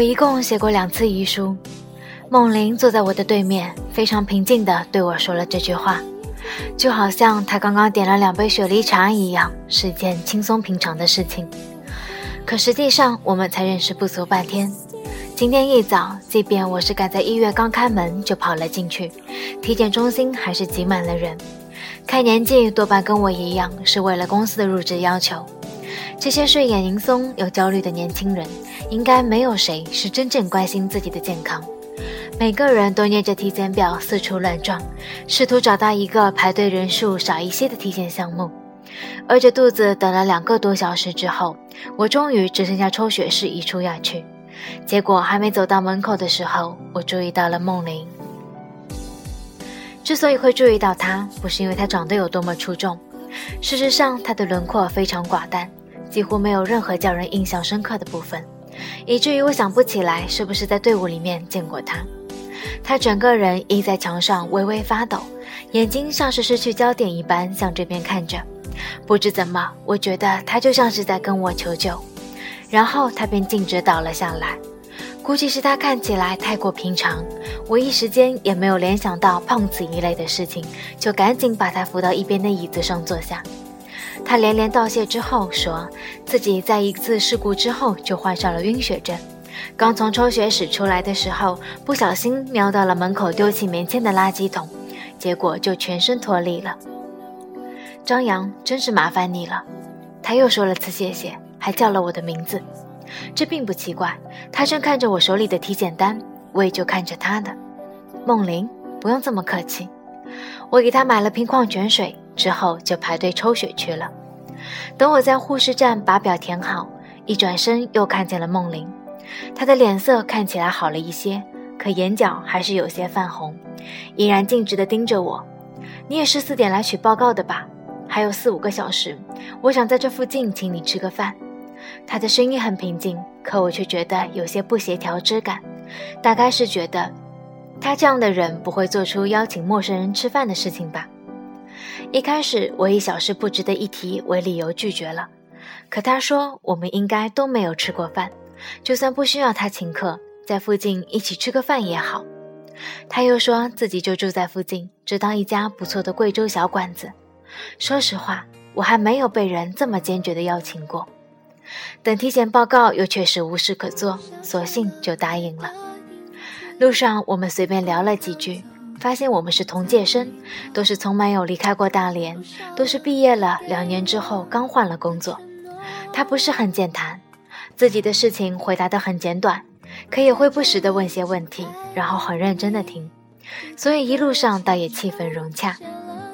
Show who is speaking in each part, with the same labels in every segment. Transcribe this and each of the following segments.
Speaker 1: 我一共写过两次遗书。梦玲坐在我的对面，非常平静地对我说了这句话，就好像她刚刚点了两杯雪梨茶一样，是件轻松平常的事情。可实际上，我们才认识不足半天。今天一早，即便我是赶在医院刚开门就跑了进去，体检中心还是挤满了人。看年纪，多半跟我一样，是为了公司的入职要求。这些睡眼惺忪又焦虑的年轻人，应该没有谁是真正关心自己的健康。每个人都捏着体检表四处乱撞，试图找到一个排队人数少一些的体检项目。饿着肚子等了两个多小时之后，我终于只剩下抽血室一处要去。结果还没走到门口的时候，我注意到了梦玲。之所以会注意到她，不是因为她长得有多么出众，事实上她的轮廓非常寡淡。几乎没有任何叫人印象深刻的部分，以至于我想不起来是不是在队伍里面见过他。他整个人倚在墙上微微发抖，眼睛像是失去焦点一般向这边看着。不知怎么，我觉得他就像是在跟我求救。然后他便径直倒了下来，估计是他看起来太过平常，我一时间也没有联想到碰瓷一类的事情，就赶紧把他扶到一边的椅子上坐下。他连连道谢之后，说自己在一次事故之后就患上了晕血症。刚从抽血室出来的时候，不小心瞄到了门口丢弃棉签的垃圾桶，结果就全身脱力了。张扬，真是麻烦你了。他又说了次谢谢，还叫了我的名字。这并不奇怪，他正看着我手里的体检单，我也就看着他的。梦玲，不用这么客气。我给他买了瓶矿泉水。之后就排队抽血去了。等我在护士站把表填好，一转身又看见了梦玲，她的脸色看起来好了一些，可眼角还是有些泛红，依然径直地盯着我。你也是四点来取报告的吧？还有四五个小时，我想在这附近请你吃个饭。他的声音很平静，可我却觉得有些不协调之感，大概是觉得他这样的人不会做出邀请陌生人吃饭的事情吧。一开始我以小事不值得一提为理由拒绝了，可他说我们应该都没有吃过饭，就算不需要他请客，在附近一起吃个饭也好。他又说自己就住在附近，知道一家不错的贵州小馆子。说实话，我还没有被人这么坚决的邀请过。等体检报告又确实无事可做，索性就答应了。路上我们随便聊了几句。发现我们是同届生，都是从没有离开过大连，都是毕业了两年之后刚换了工作。他不是很健谈，自己的事情回答得很简短，可也会不时地问些问题，然后很认真地听，所以一路上倒也气氛融洽。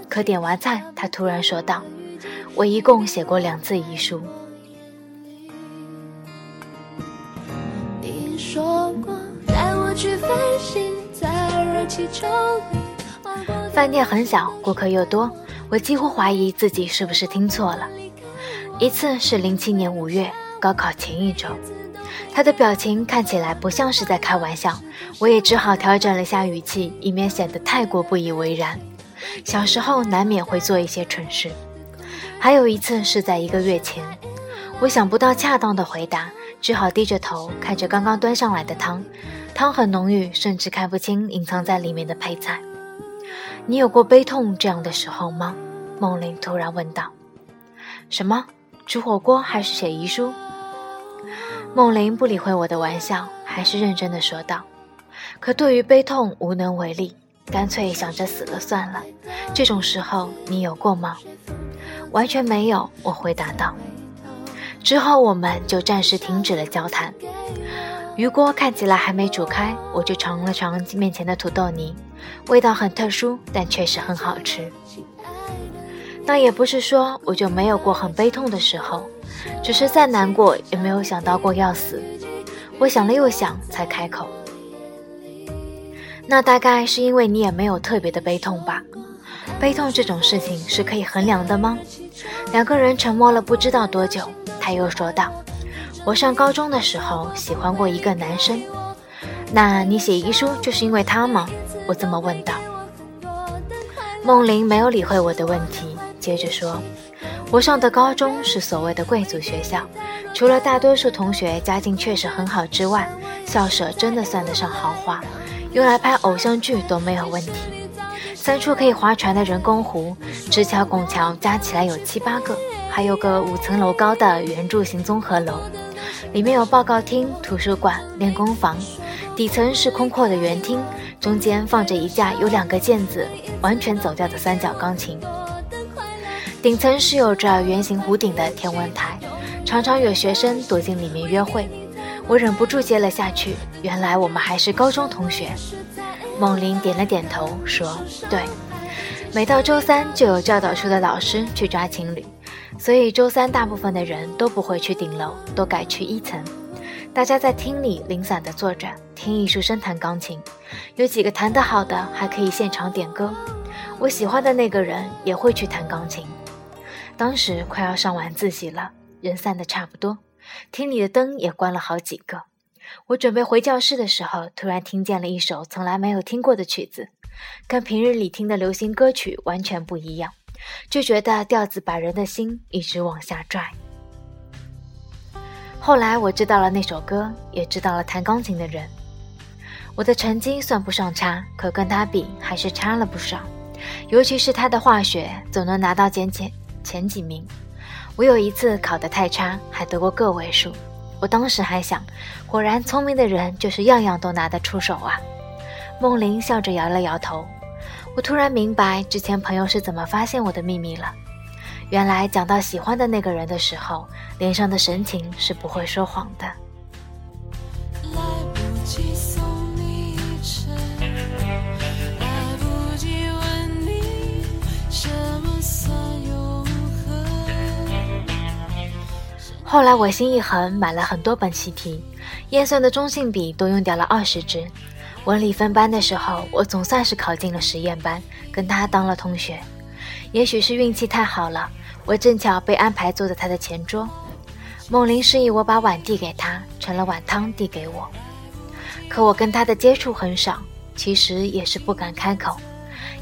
Speaker 1: 可点完菜，他突然说道：“我一共写过两次遗书。”你说过带我去飞行。饭店很小，顾客又多，我几乎怀疑自己是不是听错了。一次是零七年五月高考前一周，他的表情看起来不像是在开玩笑，我也只好调整了下语气，以免显得太过不以为然。小时候难免会做一些蠢事。还有一次是在一个月前，我想不到恰当的回答，只好低着头看着刚刚端上来的汤。汤很浓郁，甚至看不清隐藏在里面的配菜。你有过悲痛这样的时候吗？梦玲突然问道。什么？煮火锅还是写遗书？梦玲不理会我的玩笑，还是认真的说道。可对于悲痛无能为力，干脆想着死了算了。这种时候你有过吗？完全没有，我回答道。之后我们就暂时停止了交谈。鱼锅看起来还没煮开，我就尝了尝面前的土豆泥，味道很特殊，但确实很好吃。那也不是说我就没有过很悲痛的时候，只是再难过也没有想到过要死。我想了又想，才开口。那大概是因为你也没有特别的悲痛吧？悲痛这种事情是可以衡量的吗？两个人沉默了不知道多久，他又说道。我上高中的时候喜欢过一个男生，那你写遗书就是因为他吗？我这么问道。梦玲没有理会我的问题，接着说：“我上的高中是所谓的贵族学校，除了大多数同学家境确实很好之外，校舍真的算得上豪华，用来拍偶像剧都没有问题。三处可以划船的人工湖，直桥、拱桥加起来有七八个，还有个五层楼高的圆柱形综合楼，里面有报告厅、图书馆、练功房，底层是空阔的圆厅，中间放着一架有两个键子、完全走调的三角钢琴，顶层是有着圆形弧顶的天文台，常常有学生躲进里面约会。我忍不住接了下去。原来我们还是高中同学。梦玲点了点头，说：“对，每到周三就有教导处的老师去抓情侣，所以周三大部分的人都不会去顶楼，都改去一层。大家在厅里零散的坐着，听艺术生弹钢琴，有几个弹得好的还可以现场点歌。我喜欢的那个人也会去弹钢琴。当时快要上晚自习了，人散得差不多。”厅里的灯也关了好几个。我准备回教室的时候，突然听见了一首从来没有听过的曲子，跟平日里听的流行歌曲完全不一样，就觉得调子把人的心一直往下拽。后来我知道了那首歌，也知道了弹钢琴的人。我的成绩算不上差，可跟他比还是差了不少，尤其是他的化学，总能拿到前前前几名。我有一次考得太差，还得过个位数。我当时还想，果然聪明的人就是样样都拿得出手啊。梦玲笑着摇了摇头。我突然明白之前朋友是怎么发现我的秘密了。原来讲到喜欢的那个人的时候，脸上的神情是不会说谎的。后来我心一横，买了很多本习题，验算的中性笔都用掉了二十支。文理分班的时候，我总算是考进了实验班，跟他当了同学。也许是运气太好了，我正巧被安排坐在他的前桌。梦玲示意我把碗递给他，盛了碗汤递给我。可我跟他的接触很少，其实也是不敢开口，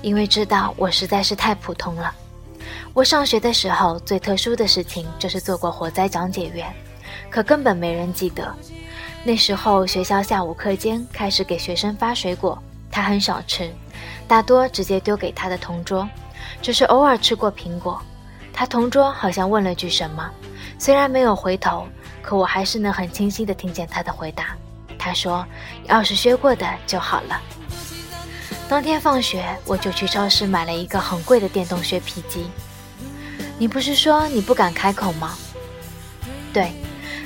Speaker 1: 因为知道我实在是太普通了。我上学的时候最特殊的事情就是做过火灾讲解员，可根本没人记得。那时候学校下午课间开始给学生发水果，他很少吃，大多直接丢给他的同桌，只是偶尔吃过苹果。他同桌好像问了句什么，虽然没有回头，可我还是能很清晰地听见他的回答。他说：“要是削过的就好了。”当天放学，我就去超市买了一个很贵的电动削皮机。你不是说你不敢开口吗？对，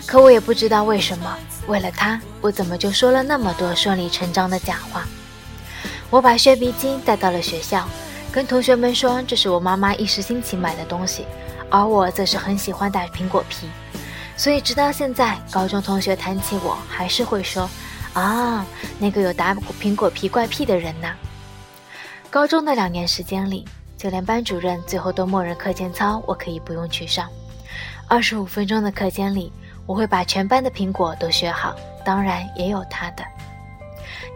Speaker 1: 可我也不知道为什么，为了他，我怎么就说了那么多顺理成章的假话？我把削皮机带到了学校，跟同学们说这是我妈妈一时兴起买的东西，而我则是很喜欢打苹果皮，所以直到现在，高中同学谈起我，还是会说啊，那个有打苹果皮怪癖的人呢。高中的两年时间里，就连班主任最后都默认课间操我可以不用去上。二十五分钟的课间里，我会把全班的苹果都削好，当然也有他的。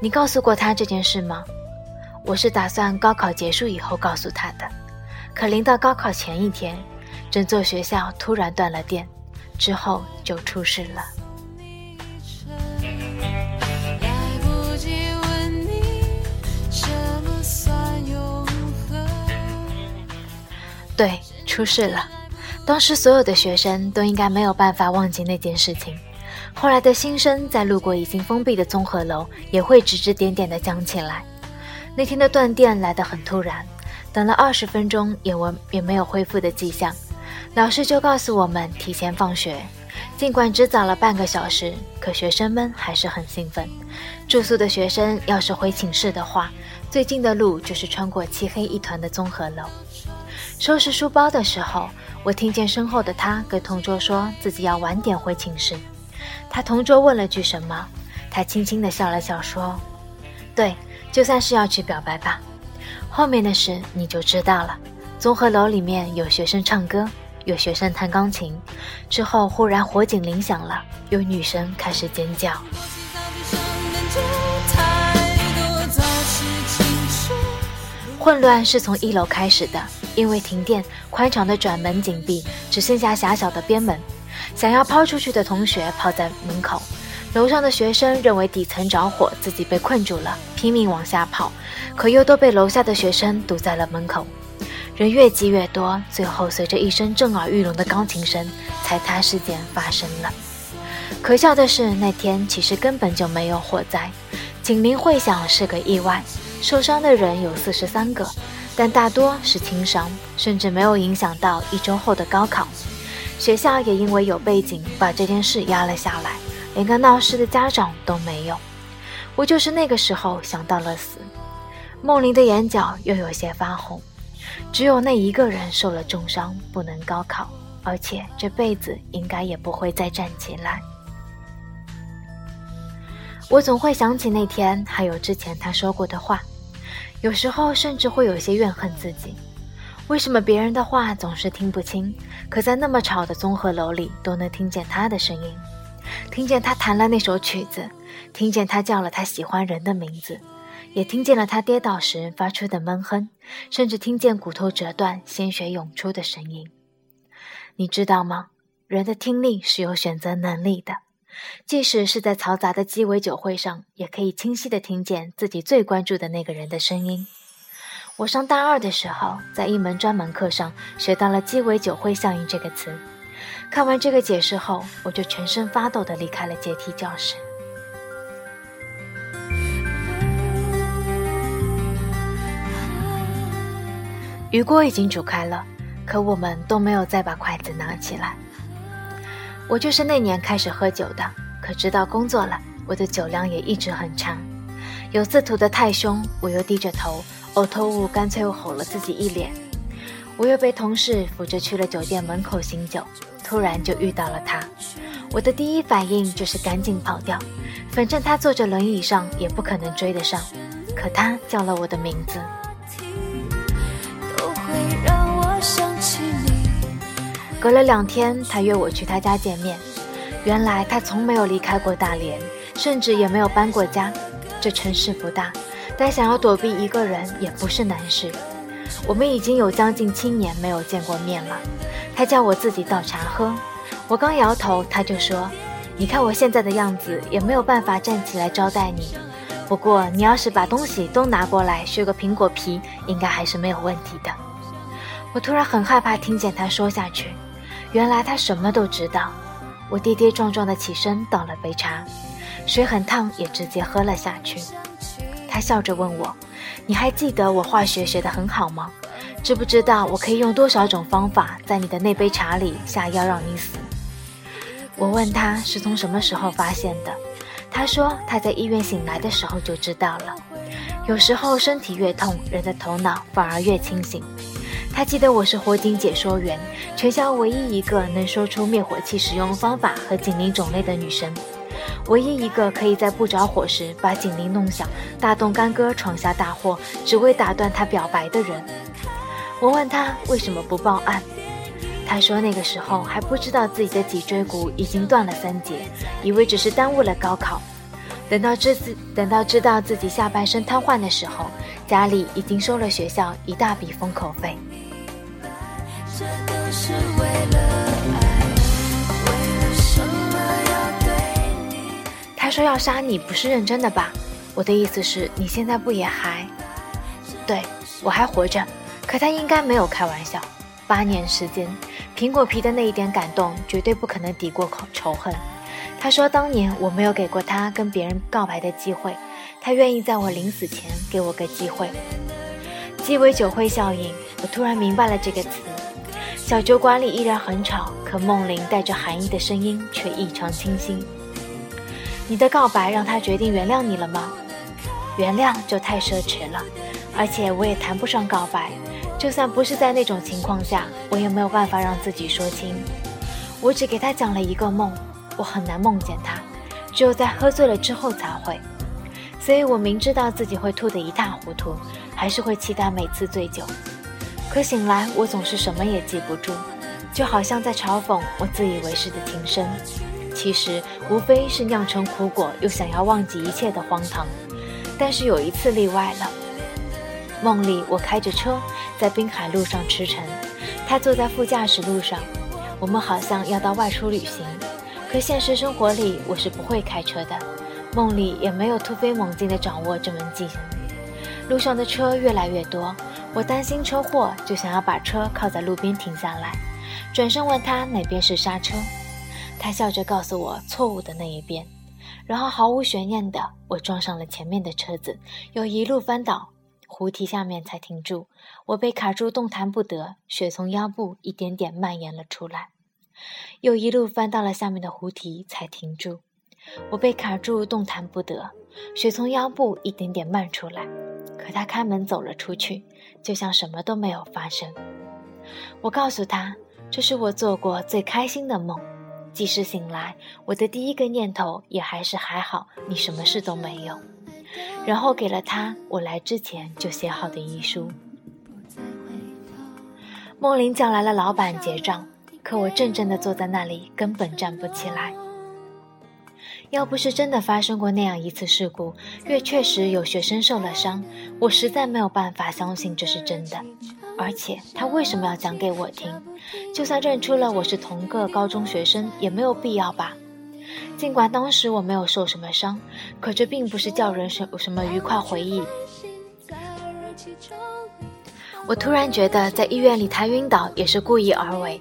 Speaker 1: 你告诉过他这件事吗？我是打算高考结束以后告诉他的。可临到高考前一天，整座学校突然断了电，之后就出事了。对，出事了。当时所有的学生都应该没有办法忘记那件事情。后来的新生在路过已经封闭的综合楼，也会指指点点地讲起来。那天的断电来得很突然，等了二十分钟也我也没有恢复的迹象。老师就告诉我们提前放学。尽管只早了半个小时，可学生们还是很兴奋。住宿的学生要是回寝室的话，最近的路就是穿过漆黑一团的综合楼。收拾书包的时候，我听见身后的他跟同桌说自己要晚点回寝室。他同桌问了句什么，他轻轻地笑了笑说：“对，就算是要去表白吧。”后面的事你就知道了。综合楼里面有学生唱歌，有学生弹钢琴。之后忽然火警铃响了，有女生开始尖叫。混乱是从一楼开始的。因为停电，宽敞的转门紧闭，只剩下狭小的边门。想要抛出去的同学跑在门口，楼上的学生认为底层着火，自己被困住了，拼命往下跑，可又都被楼下的学生堵在了门口。人越积越多，最后随着一声震耳欲聋的钢琴声，踩踏事件发生了。可笑的是，那天其实根本就没有火灾，警铃会响是个意外，受伤的人有四十三个。但大多是轻伤，甚至没有影响到一周后的高考。学校也因为有背景，把这件事压了下来，连个闹事的家长都没有。我就是那个时候想到了死。梦玲的眼角又有些发红。只有那一个人受了重伤，不能高考，而且这辈子应该也不会再站起来。我总会想起那天，还有之前他说过的话。有时候甚至会有些怨恨自己，为什么别人的话总是听不清，可在那么吵的综合楼里都能听见他的声音，听见他弹了那首曲子，听见他叫了他喜欢人的名字，也听见了他跌倒时发出的闷哼，甚至听见骨头折断、鲜血涌出的声音。你知道吗？人的听力是有选择能力的。即使是在嘈杂的鸡尾酒会上，也可以清晰地听见自己最关注的那个人的声音。我上大二的时候，在一门专门课上学到了“鸡尾酒会效应”这个词。看完这个解释后，我就全身发抖地离开了阶梯教室。鱼锅已经煮开了，可我们都没有再把筷子拿起来。我就是那年开始喝酒的，可直到工作了，我的酒量也一直很差。有次吐得太凶，我又低着头，呕吐物干脆又吼了自己一脸。我又被同事扶着去了酒店门口醒酒，突然就遇到了他。我的第一反应就是赶紧跑掉，反正他坐着轮椅上也不可能追得上。可他叫了我的名字。都会让隔了两天，他约我去他家见面。原来他从没有离开过大连，甚至也没有搬过家。这城市不大，但想要躲避一个人也不是难事。我们已经有将近七年没有见过面了。他叫我自己倒茶喝，我刚摇头，他就说：“你看我现在的样子，也没有办法站起来招待你。不过你要是把东西都拿过来，削个苹果皮，应该还是没有问题的。”我突然很害怕听见他说下去。原来他什么都知道。我跌跌撞撞地起身倒了杯茶，水很烫，也直接喝了下去。他笑着问我：“你还记得我化学学得很好吗？知不知道我可以用多少种方法在你的那杯茶里下药让你死？”我问他是从什么时候发现的，他说他在医院醒来的时候就知道了。有时候身体越痛，人的头脑反而越清醒。他记得我是火警解说员，全校唯一一个能说出灭火器使用方法和警铃种类的女生，唯一一个可以在不着火时把警铃弄响，大动干戈闯下大祸，只为打断他表白的人。我问他为什么不报案，他说那个时候还不知道自己的脊椎骨已经断了三节，以为只是耽误了高考。等到知自等到知道自己下半身瘫痪的时候，家里已经收了学校一大笔封口费。他说要杀你不是认真的吧？我的意思是你现在不也还？对我还活着，可他应该没有开玩笑。八年时间，苹果皮的那一点感动绝对不可能抵过仇恨。他说：“当年我没有给过他跟别人告白的机会，他愿意在我临死前给我个机会。”鸡尾酒会效应，我突然明白了这个词。小酒馆里依然很吵，可梦玲带着寒意的声音却异常清新。你的告白让他决定原谅你了吗？原谅就太奢侈了，而且我也谈不上告白。就算不是在那种情况下，我也没有办法让自己说清。我只给他讲了一个梦。我很难梦见他，只有在喝醉了之后才会。所以我明知道自己会吐得一塌糊涂，还是会期待每次醉酒。可醒来，我总是什么也记不住，就好像在嘲讽我自以为是的情深。其实无非是酿成苦果，又想要忘记一切的荒唐。但是有一次例外了。梦里我开着车在滨海路上驰骋，他坐在副驾驶路上，我们好像要到外出旅行。可现实生活里我是不会开车的，梦里也没有突飞猛进的掌握这门技能。路上的车越来越多，我担心车祸，就想要把车靠在路边停下来，转身问他哪边是刹车。他笑着告诉我错误的那一边，然后毫无悬念的我撞上了前面的车子，又一路翻倒，湖堤下面才停住。我被卡住，动弹不得，血从腰部一点点蔓延了出来。又一路翻到了下面的湖堤，才停住。我被卡住，动弹不得，血从腰部一点点漫出来。可他开门走了出去，就像什么都没有发生。我告诉他，这是我做过最开心的梦。即使醒来，我的第一个念头也还是还好，你什么事都没有。然后给了他我来之前就写好的遗书。梦玲叫来了老板结账。可我怔怔地坐在那里，根本站不起来。要不是真的发生过那样一次事故，月确实有学生受了伤，我实在没有办法相信这是真的。而且他为什么要讲给我听？就算认出了我是同个高中学生，也没有必要吧？尽管当时我没有受什么伤，可这并不是叫人什什么愉快回忆。我突然觉得，在医院里他晕倒也是故意而为。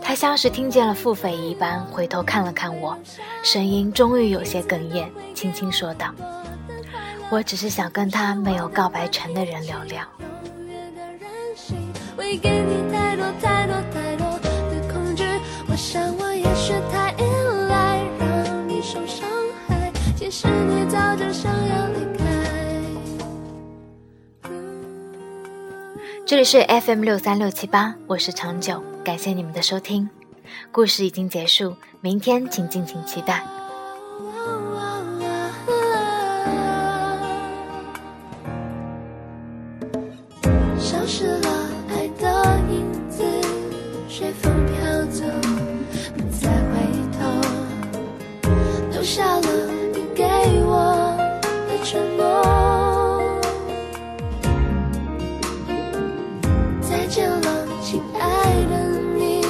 Speaker 1: 他像是听见了腹诽一般，回头看了看我，声音终于有些哽咽，轻轻说道：“我只是想跟他没有告白成的人聊聊。”这里是 FM 六三六七八，我是长久，感谢你们的收听。故事已经结束，明天请敬请期待。消失了爱的影子，随风飘走，不再回头，留下了再见了，亲爱的你。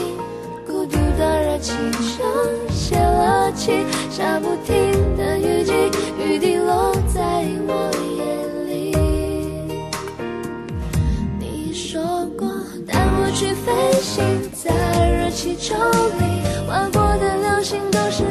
Speaker 1: 孤独的热气球泄了气，下不停的雨季，雨滴落在我眼里。你说过带我去飞行，在热气球里，划过的流星都是。